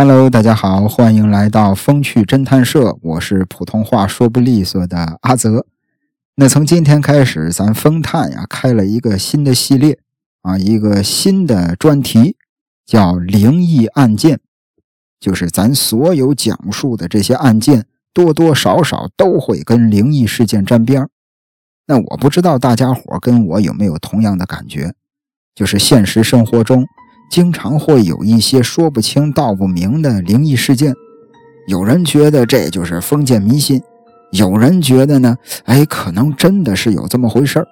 Hello，大家好，欢迎来到风趣侦探社，我是普通话说不利索的阿泽。那从今天开始，咱风探呀开了一个新的系列啊，一个新的专题，叫灵异案件，就是咱所有讲述的这些案件，多多少少都会跟灵异事件沾边那我不知道大家伙跟我有没有同样的感觉，就是现实生活中。经常会有一些说不清道不明的灵异事件，有人觉得这就是封建迷信，有人觉得呢，哎，可能真的是有这么回事。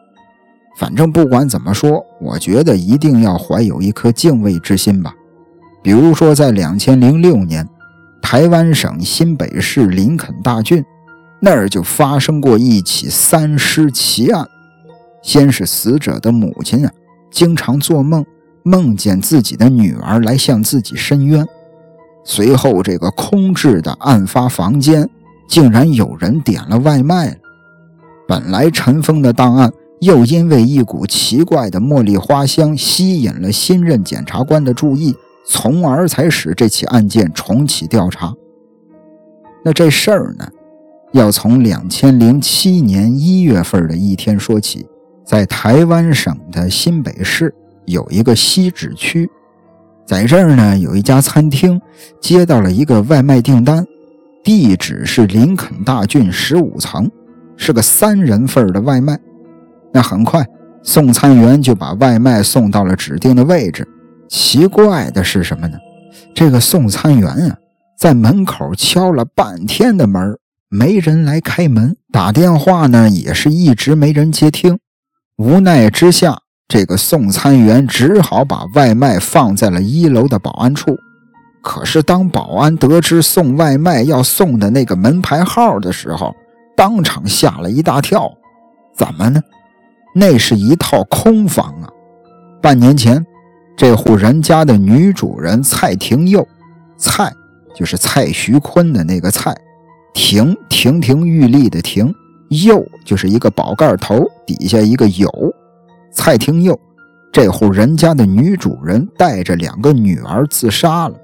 反正不管怎么说，我觉得一定要怀有一颗敬畏之心吧。比如说，在两千零六年，台湾省新北市林肯大郡那儿就发生过一起三尸奇案。先是死者的母亲啊，经常做梦。梦见自己的女儿来向自己申冤，随后这个空置的案发房间竟然有人点了外卖了。本来尘封的档案，又因为一股奇怪的茉莉花香吸引了新任检察官的注意，从而才使这起案件重启调查。那这事儿呢，要从两千零七年一月份的一天说起，在台湾省的新北市。有一个西址区，在这儿呢，有一家餐厅接到了一个外卖订单，地址是林肯大郡十五层，是个三人份的外卖。那很快，送餐员就把外卖送到了指定的位置。奇怪的是什么呢？这个送餐员啊，在门口敲了半天的门，没人来开门，打电话呢，也是一直没人接听。无奈之下。这个送餐员只好把外卖放在了一楼的保安处。可是，当保安得知送外卖要送的那个门牌号的时候，当场吓了一大跳。怎么呢？那是一套空房啊！半年前，这户人家的女主人蔡廷佑，蔡就是蔡徐坤的那个蔡，廷亭亭玉立的亭，佑就是一个宝盖头底下一个有。蔡廷佑这户人家的女主人带着两个女儿自杀了，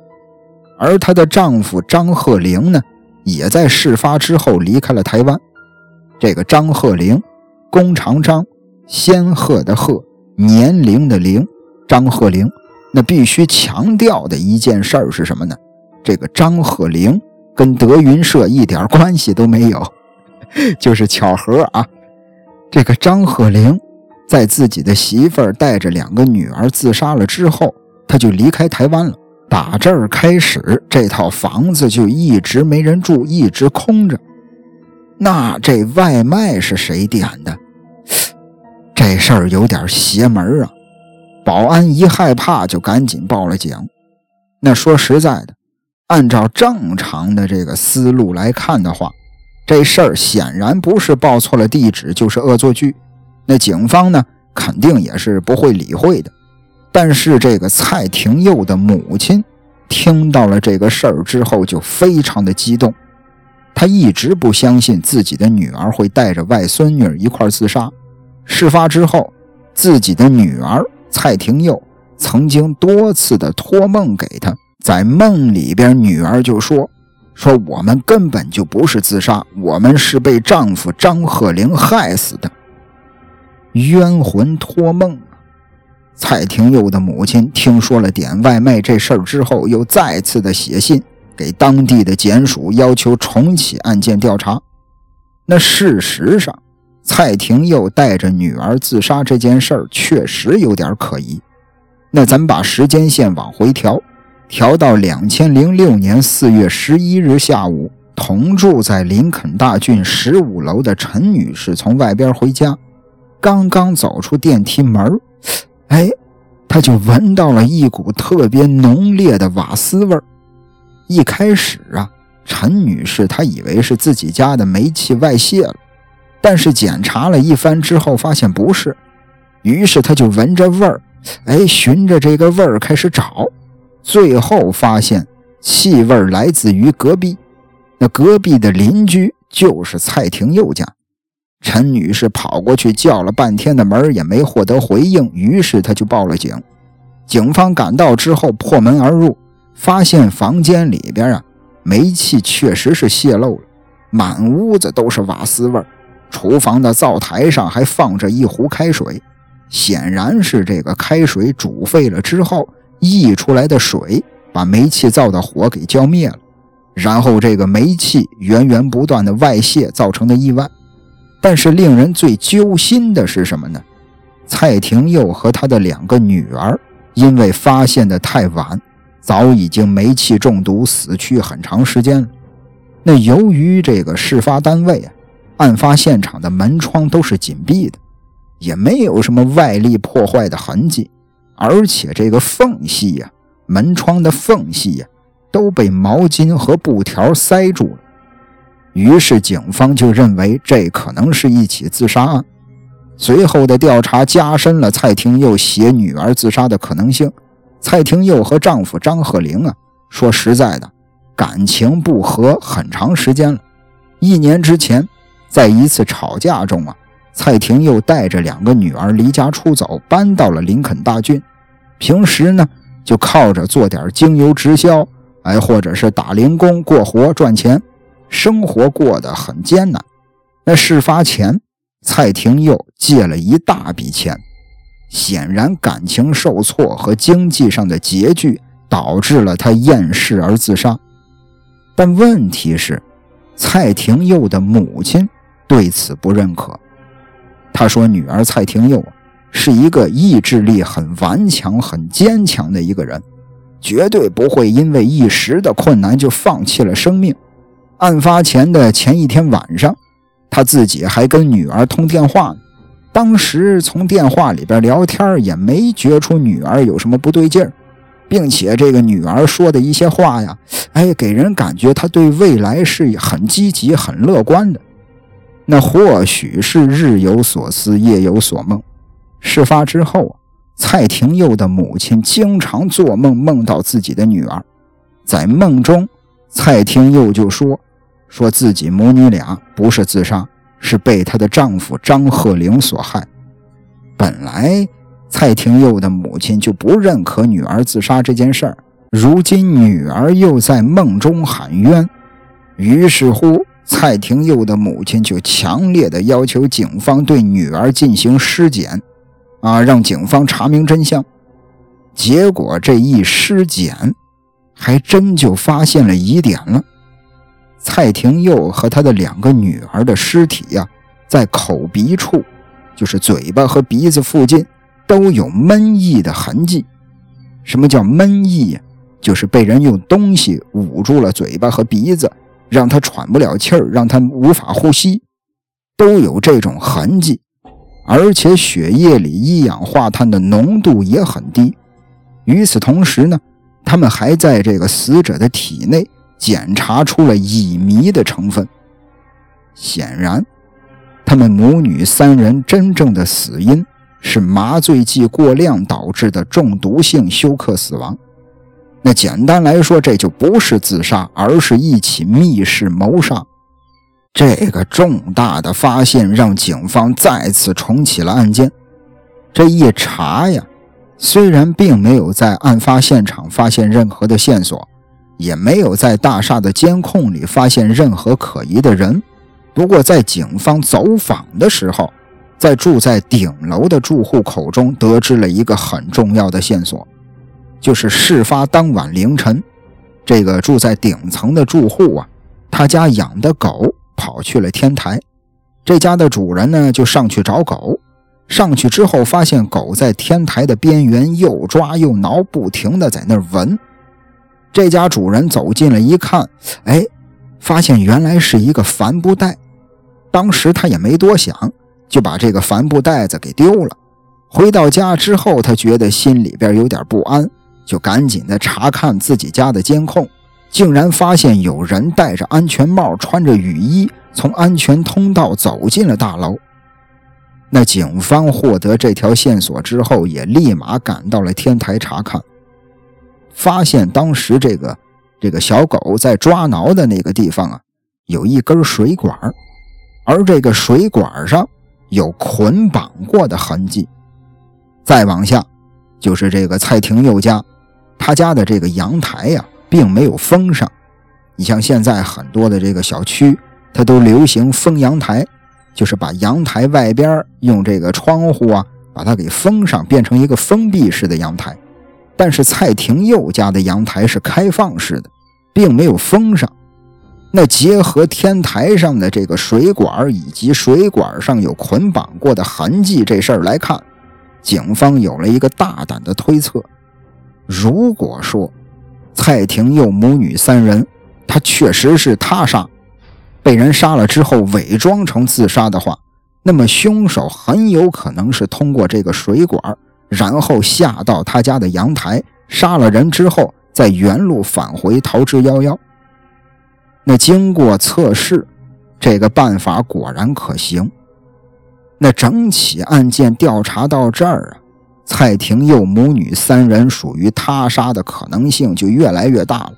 而她的丈夫张鹤龄呢，也在事发之后离开了台湾。这个张鹤龄，弓长张，仙鹤的鹤，年龄的龄，张鹤龄。那必须强调的一件事儿是什么呢？这个张鹤龄跟德云社一点关系都没有，就是巧合啊。这个张鹤龄。在自己的媳妇带着两个女儿自杀了之后，他就离开台湾了。打这儿开始，这套房子就一直没人住，一直空着。那这外卖是谁点的？这事儿有点邪门啊！保安一害怕，就赶紧报了警。那说实在的，按照正常的这个思路来看的话，这事儿显然不是报错了地址，就是恶作剧。那警方呢，肯定也是不会理会的。但是这个蔡廷佑的母亲听到了这个事儿之后，就非常的激动。她一直不相信自己的女儿会带着外孙女一块自杀。事发之后，自己的女儿蔡廷佑曾经多次的托梦给她，在梦里边，女儿就说：“说我们根本就不是自杀，我们是被丈夫张鹤龄害死的。”冤魂托梦！蔡廷佑的母亲听说了点外卖这事儿之后，又再次的写信给当地的检署，要求重启案件调查。那事实上，蔡廷佑带着女儿自杀这件事儿确实有点可疑。那咱把时间线往回调，调到两千零六年四月十一日下午，同住在林肯大郡十五楼的陈女士从外边回家。刚刚走出电梯门哎，他就闻到了一股特别浓烈的瓦斯味儿。一开始啊，陈女士她以为是自己家的煤气外泄了，但是检查了一番之后发现不是，于是她就闻着味儿，哎，循着这个味儿开始找，最后发现气味来自于隔壁，那隔壁的邻居就是蔡廷佑家。陈女士跑过去叫了半天的门也没获得回应，于是她就报了警。警方赶到之后破门而入，发现房间里边啊，煤气确实是泄漏了，满屋子都是瓦斯味儿。厨房的灶台上还放着一壶开水，显然是这个开水煮沸了之后溢出来的水，把煤气灶的火给浇灭了，然后这个煤气源源不断的外泄造成的意外。但是令人最揪心的是什么呢？蔡廷佑和他的两个女儿，因为发现的太晚，早已经煤气中毒死去很长时间了。那由于这个事发单位啊，案发现场的门窗都是紧闭的，也没有什么外力破坏的痕迹，而且这个缝隙呀，门窗的缝隙呀，都被毛巾和布条塞住了。于是，警方就认为这可能是一起自杀案。随后的调查加深了蔡廷佑携女儿自杀的可能性。蔡廷佑和丈夫张鹤龄啊，说实在的，感情不和很长时间了。一年之前，在一次吵架中啊，蔡廷佑带着两个女儿离家出走，搬到了林肯大郡。平时呢，就靠着做点精油直销，哎，或者是打零工过活赚钱。生活过得很艰难。那事发前，蔡廷佑借了一大笔钱，显然感情受挫和经济上的拮据导致了他厌世而自杀。但问题是，蔡廷佑的母亲对此不认可。他说：“女儿蔡廷佑是一个意志力很顽强、很坚强的一个人，绝对不会因为一时的困难就放弃了生命。”案发前的前一天晚上，他自己还跟女儿通电话呢。当时从电话里边聊天，也没觉出女儿有什么不对劲儿，并且这个女儿说的一些话呀，哎，给人感觉她对未来是很积极、很乐观的。那或许是日有所思，夜有所梦。事发之后，蔡廷佑的母亲经常做梦，梦到自己的女儿，在梦中，蔡廷佑就说。说自己母女俩不是自杀，是被她的丈夫张鹤龄所害。本来蔡廷佑的母亲就不认可女儿自杀这件事儿，如今女儿又在梦中喊冤，于是乎蔡廷佑的母亲就强烈的要求警方对女儿进行尸检，啊，让警方查明真相。结果这一尸检，还真就发现了疑点了。蔡廷佑和他的两个女儿的尸体呀，在口鼻处，就是嘴巴和鼻子附近，都有闷翳的痕迹。什么叫闷翳呀？就是被人用东西捂住了嘴巴和鼻子，让他喘不了气儿，让他无法呼吸，都有这种痕迹。而且血液里一氧化碳的浓度也很低。与此同时呢，他们还在这个死者的体内。检查出了乙醚的成分，显然，他们母女三人真正的死因是麻醉剂过量导致的中毒性休克死亡。那简单来说，这就不是自杀，而是一起密室谋杀。这个重大的发现让警方再次重启了案件。这一查呀，虽然并没有在案发现场发现任何的线索。也没有在大厦的监控里发现任何可疑的人。不过，在警方走访的时候，在住在顶楼的住户口中得知了一个很重要的线索，就是事发当晚凌晨，这个住在顶层的住户啊，他家养的狗跑去了天台，这家的主人呢就上去找狗，上去之后发现狗在天台的边缘又抓又挠，不停的在那闻。这家主人走近了一看，哎，发现原来是一个帆布袋。当时他也没多想，就把这个帆布袋子给丢了。回到家之后，他觉得心里边有点不安，就赶紧的查看自己家的监控，竟然发现有人戴着安全帽、穿着雨衣，从安全通道走进了大楼。那警方获得这条线索之后，也立马赶到了天台查看。发现当时这个这个小狗在抓挠的那个地方啊，有一根水管，而这个水管上有捆绑过的痕迹。再往下，就是这个蔡廷佑家，他家的这个阳台呀，并没有封上。你像现在很多的这个小区，它都流行封阳台，就是把阳台外边用这个窗户啊，把它给封上，变成一个封闭式的阳台。但是蔡廷佑家的阳台是开放式的，并没有封上。那结合天台上的这个水管以及水管上有捆绑过的痕迹这事儿来看，警方有了一个大胆的推测：如果说蔡廷佑母女三人，他确实是他杀，被人杀了之后伪装成自杀的话，那么凶手很有可能是通过这个水管，然后下到他家的阳台，杀了人之后，再原路返回逃之夭夭。那经过测试，这个办法果然可行。那整起案件调查到这儿啊，蔡廷佑母女三人属于他杀的可能性就越来越大了。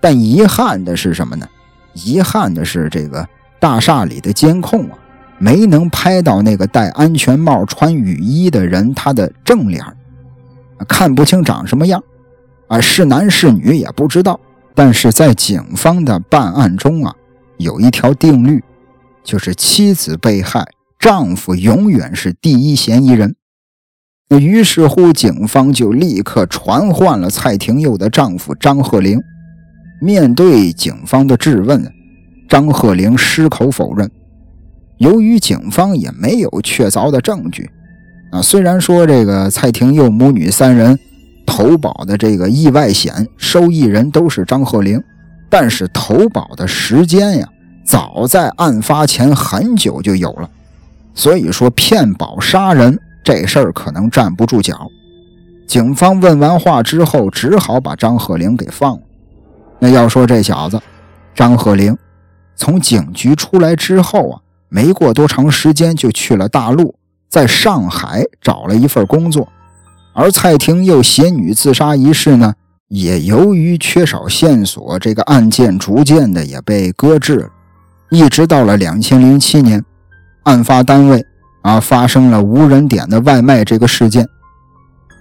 但遗憾的是什么呢？遗憾的是这个大厦里的监控啊，没能拍到那个戴安全帽、穿雨衣的人他的正脸，看不清长什么样，啊，是男是女也不知道。但是在警方的办案中啊，有一条定律，就是妻子被害，丈夫永远是第一嫌疑人。那于是乎，警方就立刻传唤了蔡廷佑的丈夫张鹤龄。面对警方的质问，张鹤龄矢口否认。由于警方也没有确凿的证据，啊，虽然说这个蔡廷佑母女三人。投保的这个意外险受益人都是张鹤龄，但是投保的时间呀，早在案发前很久就有了，所以说骗保杀人这事儿可能站不住脚。警方问完话之后，只好把张鹤龄给放了。那要说这小子张鹤龄，从警局出来之后啊，没过多长时间就去了大陆，在上海找了一份工作。而蔡廷佑携女自杀一事呢，也由于缺少线索，这个案件逐渐的也被搁置了。一直到了两千零七年，案发单位啊发生了无人点的外卖这个事件，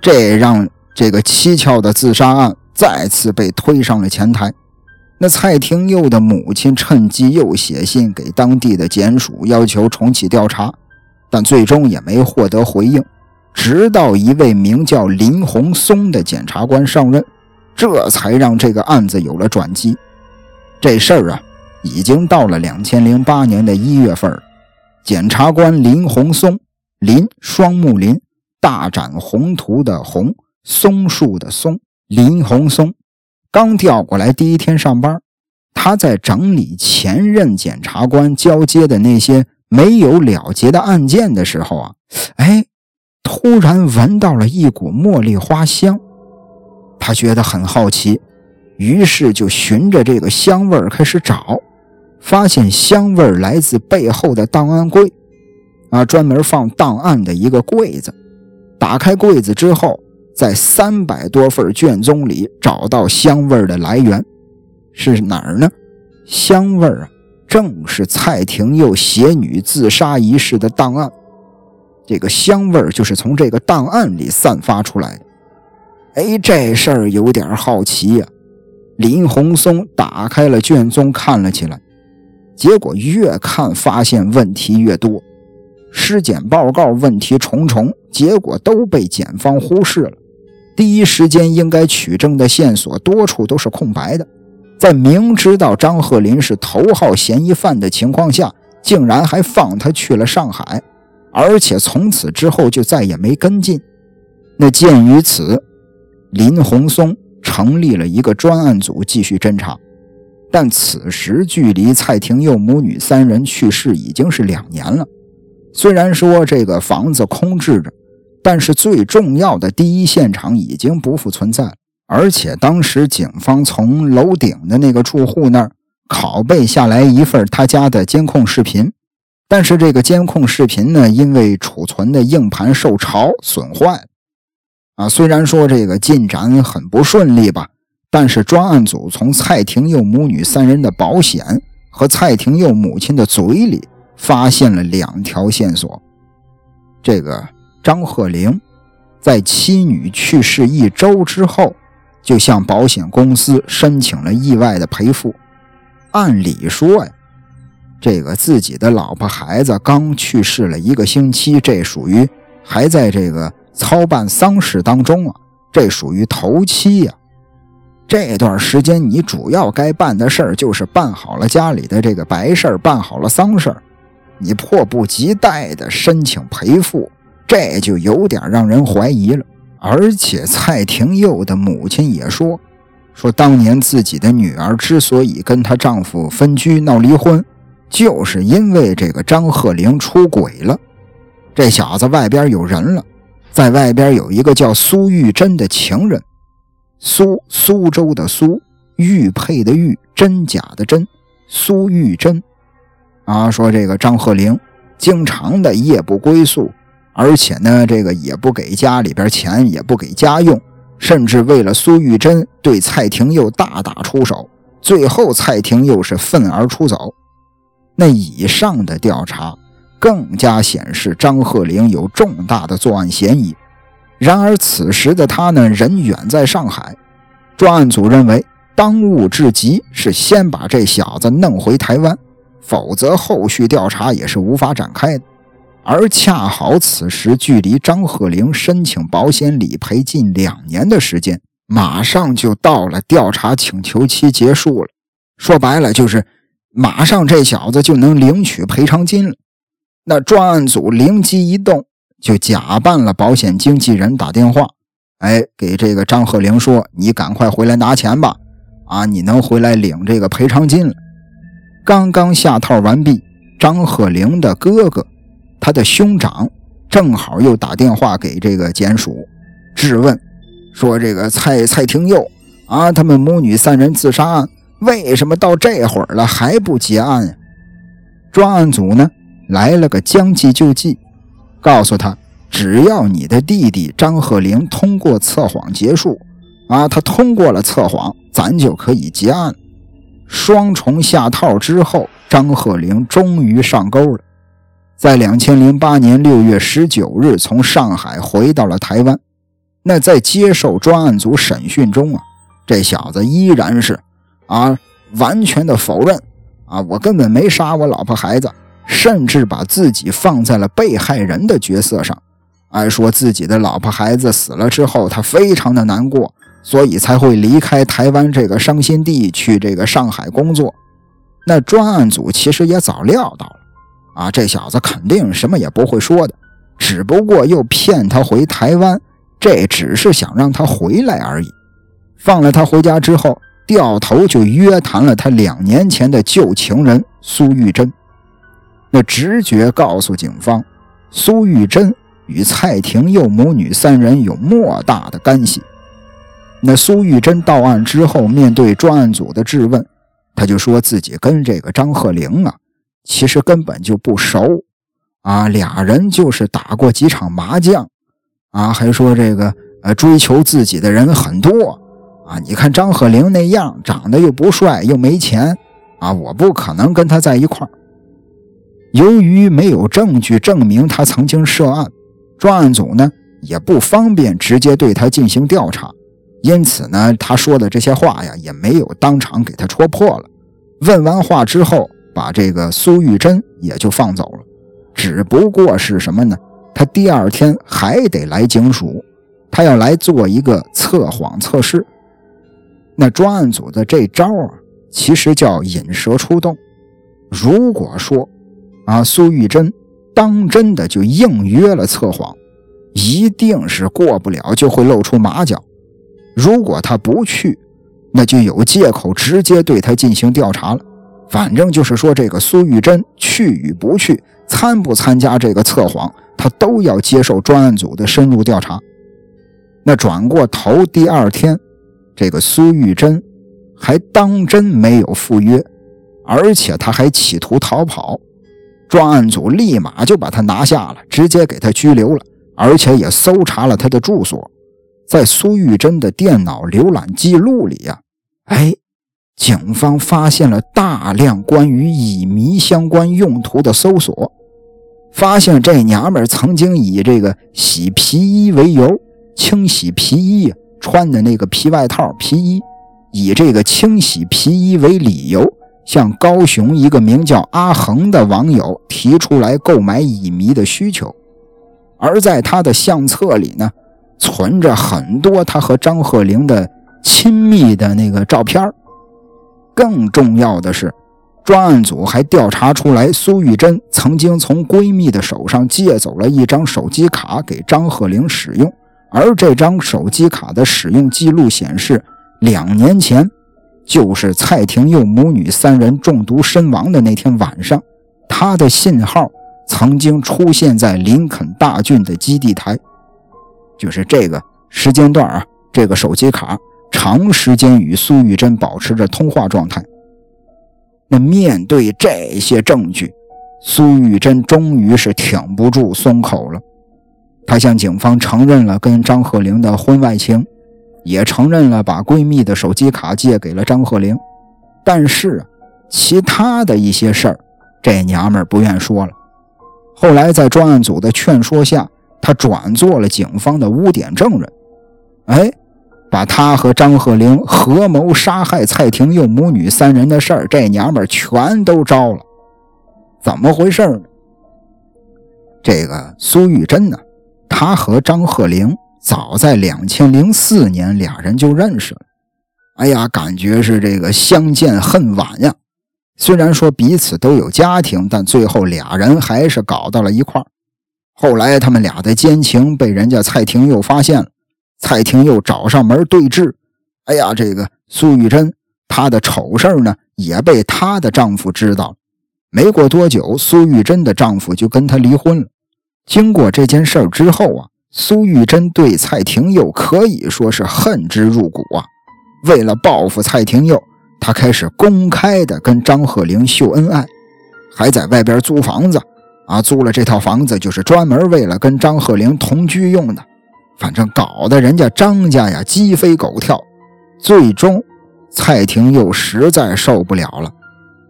这让这个蹊跷的自杀案再次被推上了前台。那蔡廷佑的母亲趁机又写信给当地的检署，要求重启调查，但最终也没获得回应。直到一位名叫林红松的检察官上任，这才让这个案子有了转机。这事儿啊，已经到了两千零八年的一月份。检察官林红松，林双木林，大展宏图的宏，松树的松，林红松刚调过来第一天上班，他在整理前任检察官交接的那些没有了结的案件的时候啊，哎。突然闻到了一股茉莉花香，他觉得很好奇，于是就循着这个香味开始找，发现香味来自背后的档案柜，啊，专门放档案的一个柜子。打开柜子之后，在三百多份卷宗里找到香味的来源，是哪儿呢？香味啊，正是蔡廷佑携女自杀一事的档案。这个香味就是从这个档案里散发出来的。哎，这事儿有点好奇呀。林红松打开了卷宗看了起来，结果越看发现问题越多，尸检报告问题重重，结果都被检方忽视了。第一时间应该取证的线索多处都是空白的，在明知道张鹤林是头号嫌疑犯的情况下，竟然还放他去了上海。而且从此之后就再也没跟进。那鉴于此，林红松成立了一个专案组继续侦查。但此时距离蔡廷佑母女三人去世已经是两年了。虽然说这个房子空置着，但是最重要的第一现场已经不复存在。而且当时警方从楼顶的那个住户那儿拷贝下来一份他家的监控视频。但是这个监控视频呢，因为储存的硬盘受潮损坏，啊，虽然说这个进展很不顺利吧，但是专案组从蔡廷佑母女三人的保险和蔡廷佑母亲的嘴里发现了两条线索。这个张鹤龄在妻女去世一周之后，就向保险公司申请了意外的赔付。按理说呀，这个自己的老婆孩子刚去世了一个星期，这属于还在这个操办丧事当中啊，这属于头七呀。这段时间你主要该办的事儿就是办好了家里的这个白事儿，办好了丧事儿，你迫不及待的申请赔付，这就有点让人怀疑了。而且蔡廷佑的母亲也说。说当年自己的女儿之所以跟她丈夫分居闹离婚，就是因为这个张鹤龄出轨了。这小子外边有人了，在外边有一个叫苏玉珍的情人。苏苏州的苏，玉佩的玉，真假的真，苏玉珍。啊，说这个张鹤龄经常的夜不归宿，而且呢，这个也不给家里边钱，也不给家用。甚至为了苏玉珍，对蔡廷佑大打出手，最后蔡廷佑是愤而出走。那以上的调查更加显示张鹤龄有重大的作案嫌疑。然而此时的他呢，人远在上海。专案组认为，当务之急是先把这小子弄回台湾，否则后续调查也是无法展开的。而恰好此时距离张鹤龄申请保险理赔近两年的时间，马上就到了调查请求期结束了。说白了就是马上这小子就能领取赔偿金了。那专案组灵机一动，就假扮了保险经纪人打电话，哎，给这个张鹤龄说：“你赶快回来拿钱吧，啊，你能回来领这个赔偿金了。”刚刚下套完毕，张鹤龄的哥哥。他的兄长正好又打电话给这个检署质问，说：“这个蔡蔡廷佑啊，他们母女三人自杀案为什么到这会儿了还不结案？”专案组呢来了个将计就计，告诉他：“只要你的弟弟张鹤龄通过测谎结束，啊，他通过了测谎，咱就可以结案。”双重下套之后，张鹤龄终于上钩了。在两千零八年六月十九日，从上海回到了台湾。那在接受专案组审讯中啊，这小子依然是啊，完全的否认啊，我根本没杀我老婆孩子，甚至把自己放在了被害人的角色上，还，说自己的老婆孩子死了之后，他非常的难过，所以才会离开台湾这个伤心地，去这个上海工作。那专案组其实也早料到了。啊，这小子肯定什么也不会说的，只不过又骗他回台湾，这只是想让他回来而已。放了他回家之后，掉头就约谈了他两年前的旧情人苏玉珍。那直觉告诉警方，苏玉珍与蔡廷佑母女三人有莫大的干系。那苏玉珍到案之后，面对专案组的质问，他就说自己跟这个张鹤龄啊。其实根本就不熟，啊，俩人就是打过几场麻将，啊，还说这个呃追求自己的人很多，啊，你看张鹤龄那样，长得又不帅又没钱，啊，我不可能跟他在一块。由于没有证据证明他曾经涉案，专案组呢也不方便直接对他进行调查，因此呢，他说的这些话呀也没有当场给他戳破了。问完话之后。把这个苏玉珍也就放走了，只不过是什么呢？他第二天还得来警署，他要来做一个测谎测试。那专案组的这招啊，其实叫引蛇出洞。如果说啊，苏玉珍当真的就应约了测谎，一定是过不了就会露出马脚。如果他不去，那就有借口直接对他进行调查了。反正就是说，这个苏玉珍去与不去，参不参加这个测谎，他都要接受专案组的深入调查。那转过头，第二天，这个苏玉珍还当真没有赴约，而且他还企图逃跑，专案组立马就把他拿下了，直接给他拘留了，而且也搜查了他的住所，在苏玉珍的电脑浏览记录里呀，哎。警方发现了大量关于乙醚相关用途的搜索，发现这娘们曾经以这个洗皮衣为由，清洗皮衣穿的那个皮外套、皮衣，以这个清洗皮衣为理由，向高雄一个名叫阿恒的网友提出来购买乙醚的需求。而在他的相册里呢，存着很多他和张鹤龄的亲密的那个照片更重要的是。专案组还调查出来，苏玉珍曾经从闺蜜的手上借走了一张手机卡给张鹤龄使用，而这张手机卡的使用记录显示，两年前，就是蔡廷佑母女三人中毒身亡的那天晚上，她的信号曾经出现在林肯大郡的基地台，就是这个时间段啊，这个手机卡长时间与苏玉珍保持着通话状态。那面对这些证据，苏玉珍终于是挺不住松口了。她向警方承认了跟张鹤龄的婚外情，也承认了把闺蜜的手机卡借给了张鹤龄。但是，其他的一些事儿，这娘们儿不愿说了。后来在专案组的劝说下，她转做了警方的污点证人。哎。把他和张鹤龄合谋杀害蔡廷佑母女三人的事儿，这娘们全都招了。怎么回事？这个苏玉珍呢，她和张鹤龄早在两千零四年俩人就认识了。哎呀，感觉是这个相见恨晚呀。虽然说彼此都有家庭，但最后俩人还是搞到了一块儿。后来他们俩的奸情被人家蔡廷佑发现了。蔡廷佑找上门对质，哎呀，这个苏玉珍她的丑事呢也被她的丈夫知道了。没过多久，苏玉珍的丈夫就跟她离婚了。经过这件事之后啊，苏玉珍对蔡廷佑可以说是恨之入骨啊。为了报复蔡廷佑，她开始公开的跟张鹤龄秀恩爱，还在外边租房子啊，租了这套房子就是专门为了跟张鹤龄同居用的。反正搞得人家张家呀鸡飞狗跳，最终蔡廷佑实在受不了了，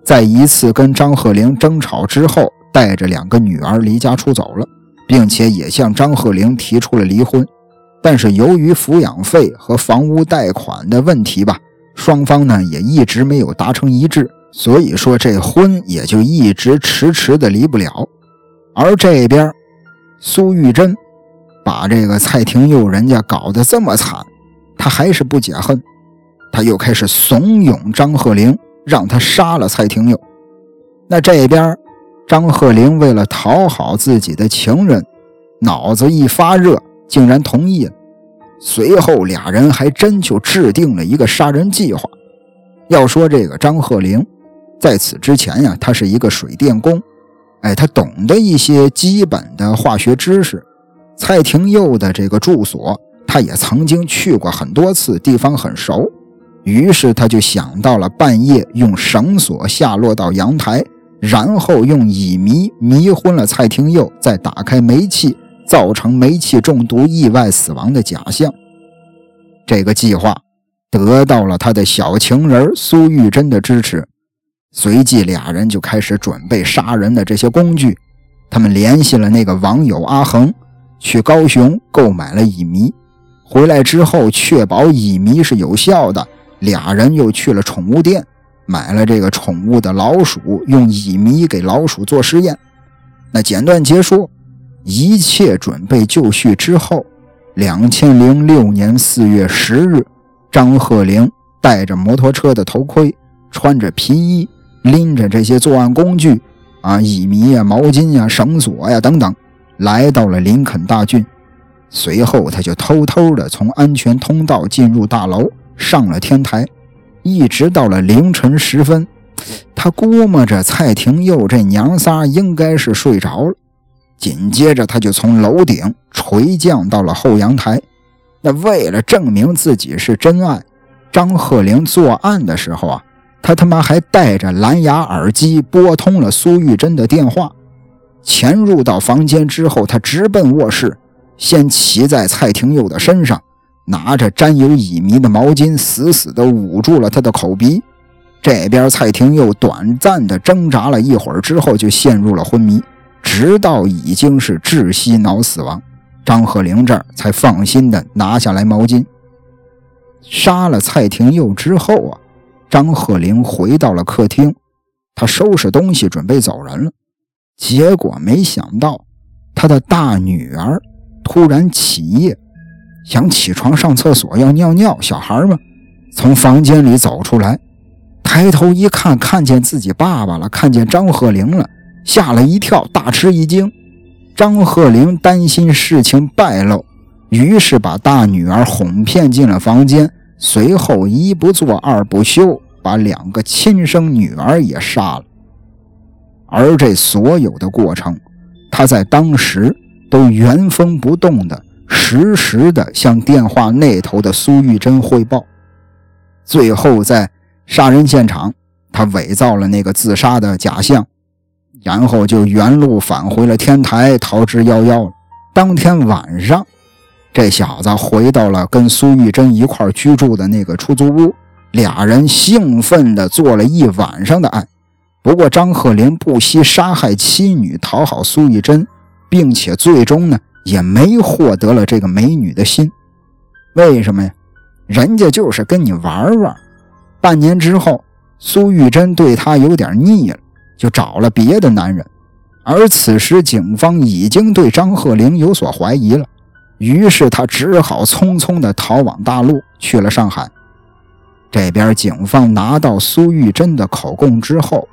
在一次跟张鹤龄争吵之后，带着两个女儿离家出走了，并且也向张鹤龄提出了离婚。但是由于抚养费和房屋贷款的问题吧，双方呢也一直没有达成一致，所以说这婚也就一直迟迟的离不了。而这边苏玉珍。把这个蔡廷佑人家搞得这么惨，他还是不解恨，他又开始怂恿张鹤龄让他杀了蔡廷佑。那这边张鹤龄为了讨好自己的情人，脑子一发热，竟然同意了。随后俩人还真就制定了一个杀人计划。要说这个张鹤龄，在此之前呀，他是一个水电工，哎，他懂得一些基本的化学知识。蔡廷佑的这个住所，他也曾经去过很多次，地方很熟。于是他就想到了半夜用绳索下落到阳台，然后用乙醚迷昏了蔡廷佑，再打开煤气，造成煤气中毒意外死亡的假象。这个计划得到了他的小情人苏玉珍的支持。随即，俩人就开始准备杀人的这些工具。他们联系了那个网友阿恒。去高雄购买了乙醚，回来之后确保乙醚是有效的，俩人又去了宠物店买了这个宠物的老鼠，用乙醚给老鼠做实验。那简短结束，一切准备就绪之后，两千零六年四月十日，张鹤龄戴着摩托车的头盔，穿着皮衣，拎着这些作案工具啊，乙醚呀、毛巾呀、绳索呀等等。来到了林肯大郡，随后他就偷偷的从安全通道进入大楼，上了天台，一直到了凌晨时分，他估摸着蔡廷佑这娘仨应该是睡着了，紧接着他就从楼顶垂降到了后阳台。那为了证明自己是真爱，张鹤龄作案的时候啊，他他妈还带着蓝牙耳机拨通了苏玉珍的电话。潜入到房间之后，他直奔卧室，先骑在蔡廷佑的身上，拿着沾有乙醚的毛巾，死死地捂住了他的口鼻。这边蔡廷佑短暂地挣扎了一会儿之后，就陷入了昏迷，直到已经是窒息脑死亡。张鹤龄这儿才放心地拿下来毛巾。杀了蔡廷佑之后啊，张鹤龄回到了客厅，他收拾东西准备走人了，结果没想到他的大女儿突然起夜，想起床上厕所要尿尿，小孩嘛，从房间里走出来，抬头一看，看见自己爸爸了，看见张鹤龄了，吓了一跳，大吃一惊。张鹤龄担心事情败露。于是把大女儿哄骗进了房间，随后一不做二不休，把两个亲生女儿也杀了。而这所有的过程，他在当时都原封不动的、实时的向电话那头的苏玉珍汇报。最后在杀人现场，他伪造了那个自杀的假象，然后就原路返回了天台，逃之夭夭了。当天晚上。这小子回到了跟苏玉珍一块居住的那个出租屋，俩人兴奋地做了一晚上的爱。不过张鹤龄不惜杀害妻女讨好苏玉珍，并且最终呢也没获得了这个美女的心。为什么呀？人家就是跟你玩玩。半年之后，苏玉珍对他有点腻了，就找了别的男人。而此时警方已经对张鹤龄有所怀疑了。于是他只好匆匆地逃往大陆，去了上海。这边警方拿到苏玉珍的口供之后，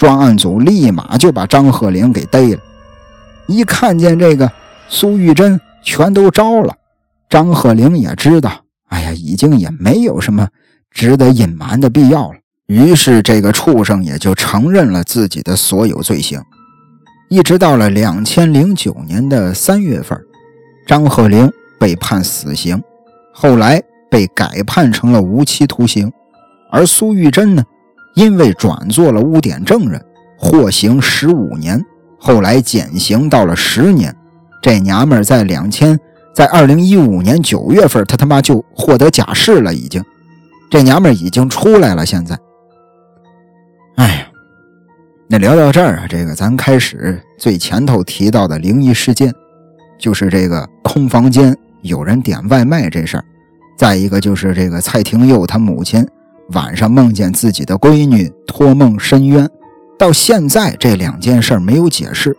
专案组立马就把张鹤龄给逮了。一看见这个苏玉珍全都招了，张鹤龄也知道，哎呀，已经也没有什么值得隐瞒的必要了。于是这个畜生也就承认了自己的所有罪行。一直到了两千零九年的三月份。张鹤龄被判死刑，后来被改判成了无期徒刑，而苏玉珍呢，因为转做了污点证人，获刑十五年，后来减刑到了十年。这娘们儿在两千，在二零一五年九月份，她他妈就获得假释了，已经，这娘们儿已经出来了。现在，哎呀，那聊到这儿啊，这个咱开始最前头提到的灵异事件。就是这个空房间有人点外卖这事儿，再一个就是这个蔡廷佑他母亲晚上梦见自己的闺女托梦深渊，到现在这两件事没有解释。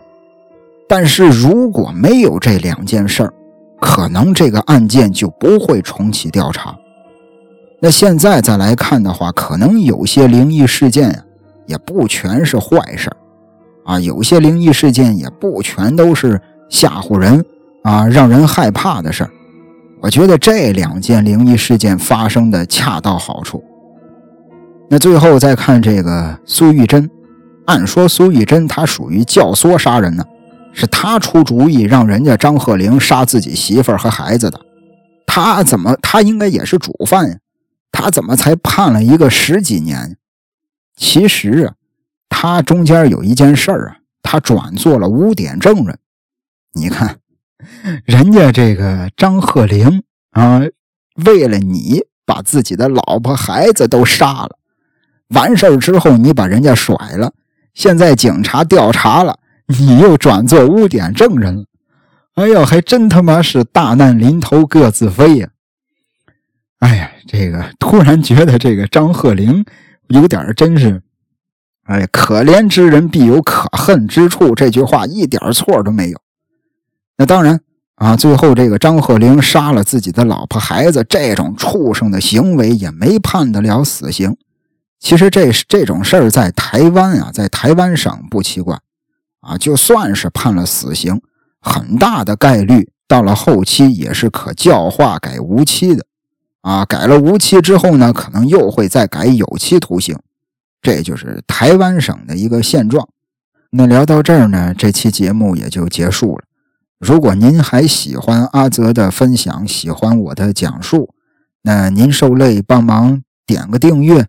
但是如果没有这两件事儿，可能这个案件就不会重启调查。那现在再来看的话，可能有些灵异事件，也不全是坏事啊，有些灵异事件也不全都是吓唬人。啊，让人害怕的事儿，我觉得这两件灵异事件发生的恰到好处。那最后再看这个苏玉珍，按说苏玉珍她属于教唆杀人呢，是他出主意让人家张鹤龄杀自己媳妇儿和孩子的，他怎么他应该也是主犯呀？他怎么才判了一个十几年？其实啊，他中间有一件事儿啊，他转做了污点证人，你看。人家这个张鹤龄啊，为了你把自己的老婆孩子都杀了，完事儿之后你把人家甩了，现在警察调查了，你又转做污点证人了。哎呦，还真他妈是大难临头各自飞呀！哎呀，这个突然觉得这个张鹤龄有点真是，哎，可怜之人必有可恨之处，这句话一点错都没有。那当然啊，最后这个张鹤龄杀了自己的老婆孩子，这种畜生的行为也没判得了死刑。其实这这种事儿在台湾啊，在台湾省不奇怪啊，就算是判了死刑，很大的概率到了后期也是可教化改无期的啊。改了无期之后呢，可能又会再改有期徒刑，这就是台湾省的一个现状。那聊到这儿呢，这期节目也就结束了。如果您还喜欢阿泽的分享，喜欢我的讲述，那您受累帮忙点个订阅，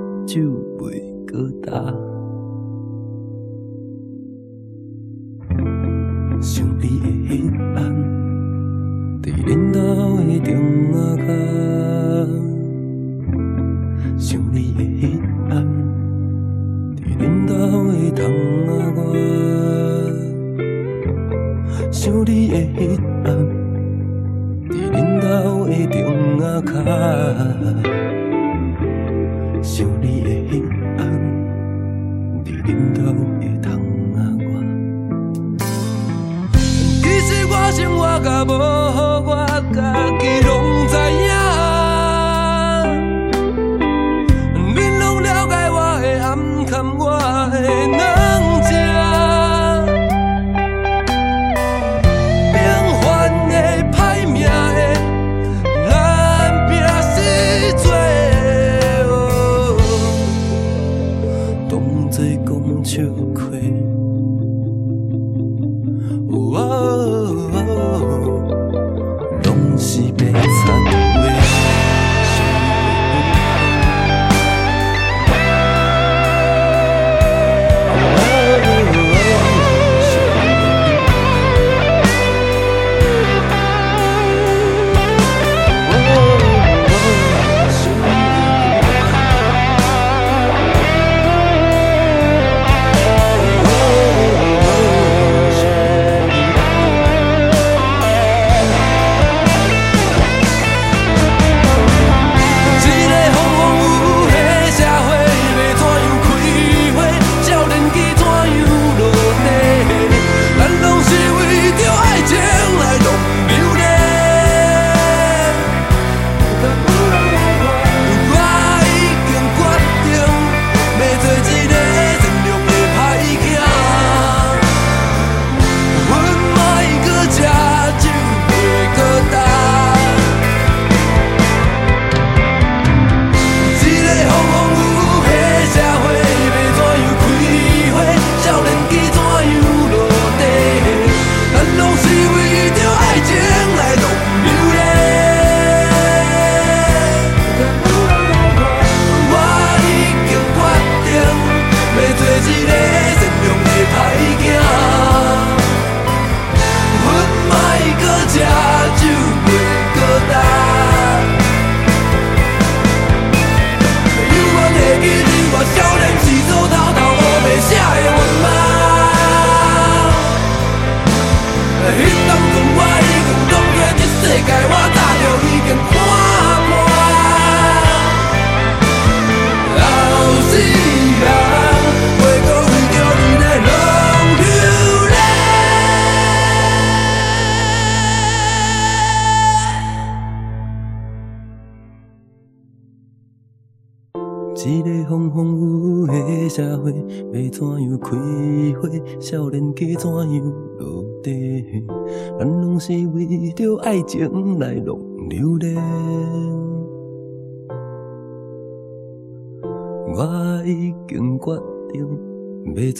酒袂搁干。想你的彼暗，伫恁兜的中仔脚。想你的彼暗，伫恁兜的窗仔外。想你的彼暗。的中仔脚，暗，伫恁兜的窗仔外。其实我生活甲无好，我家己拢知影。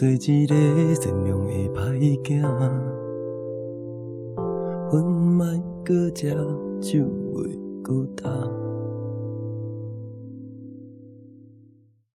做一个善良的歹仔。烟莫搁食，酒袂搁干。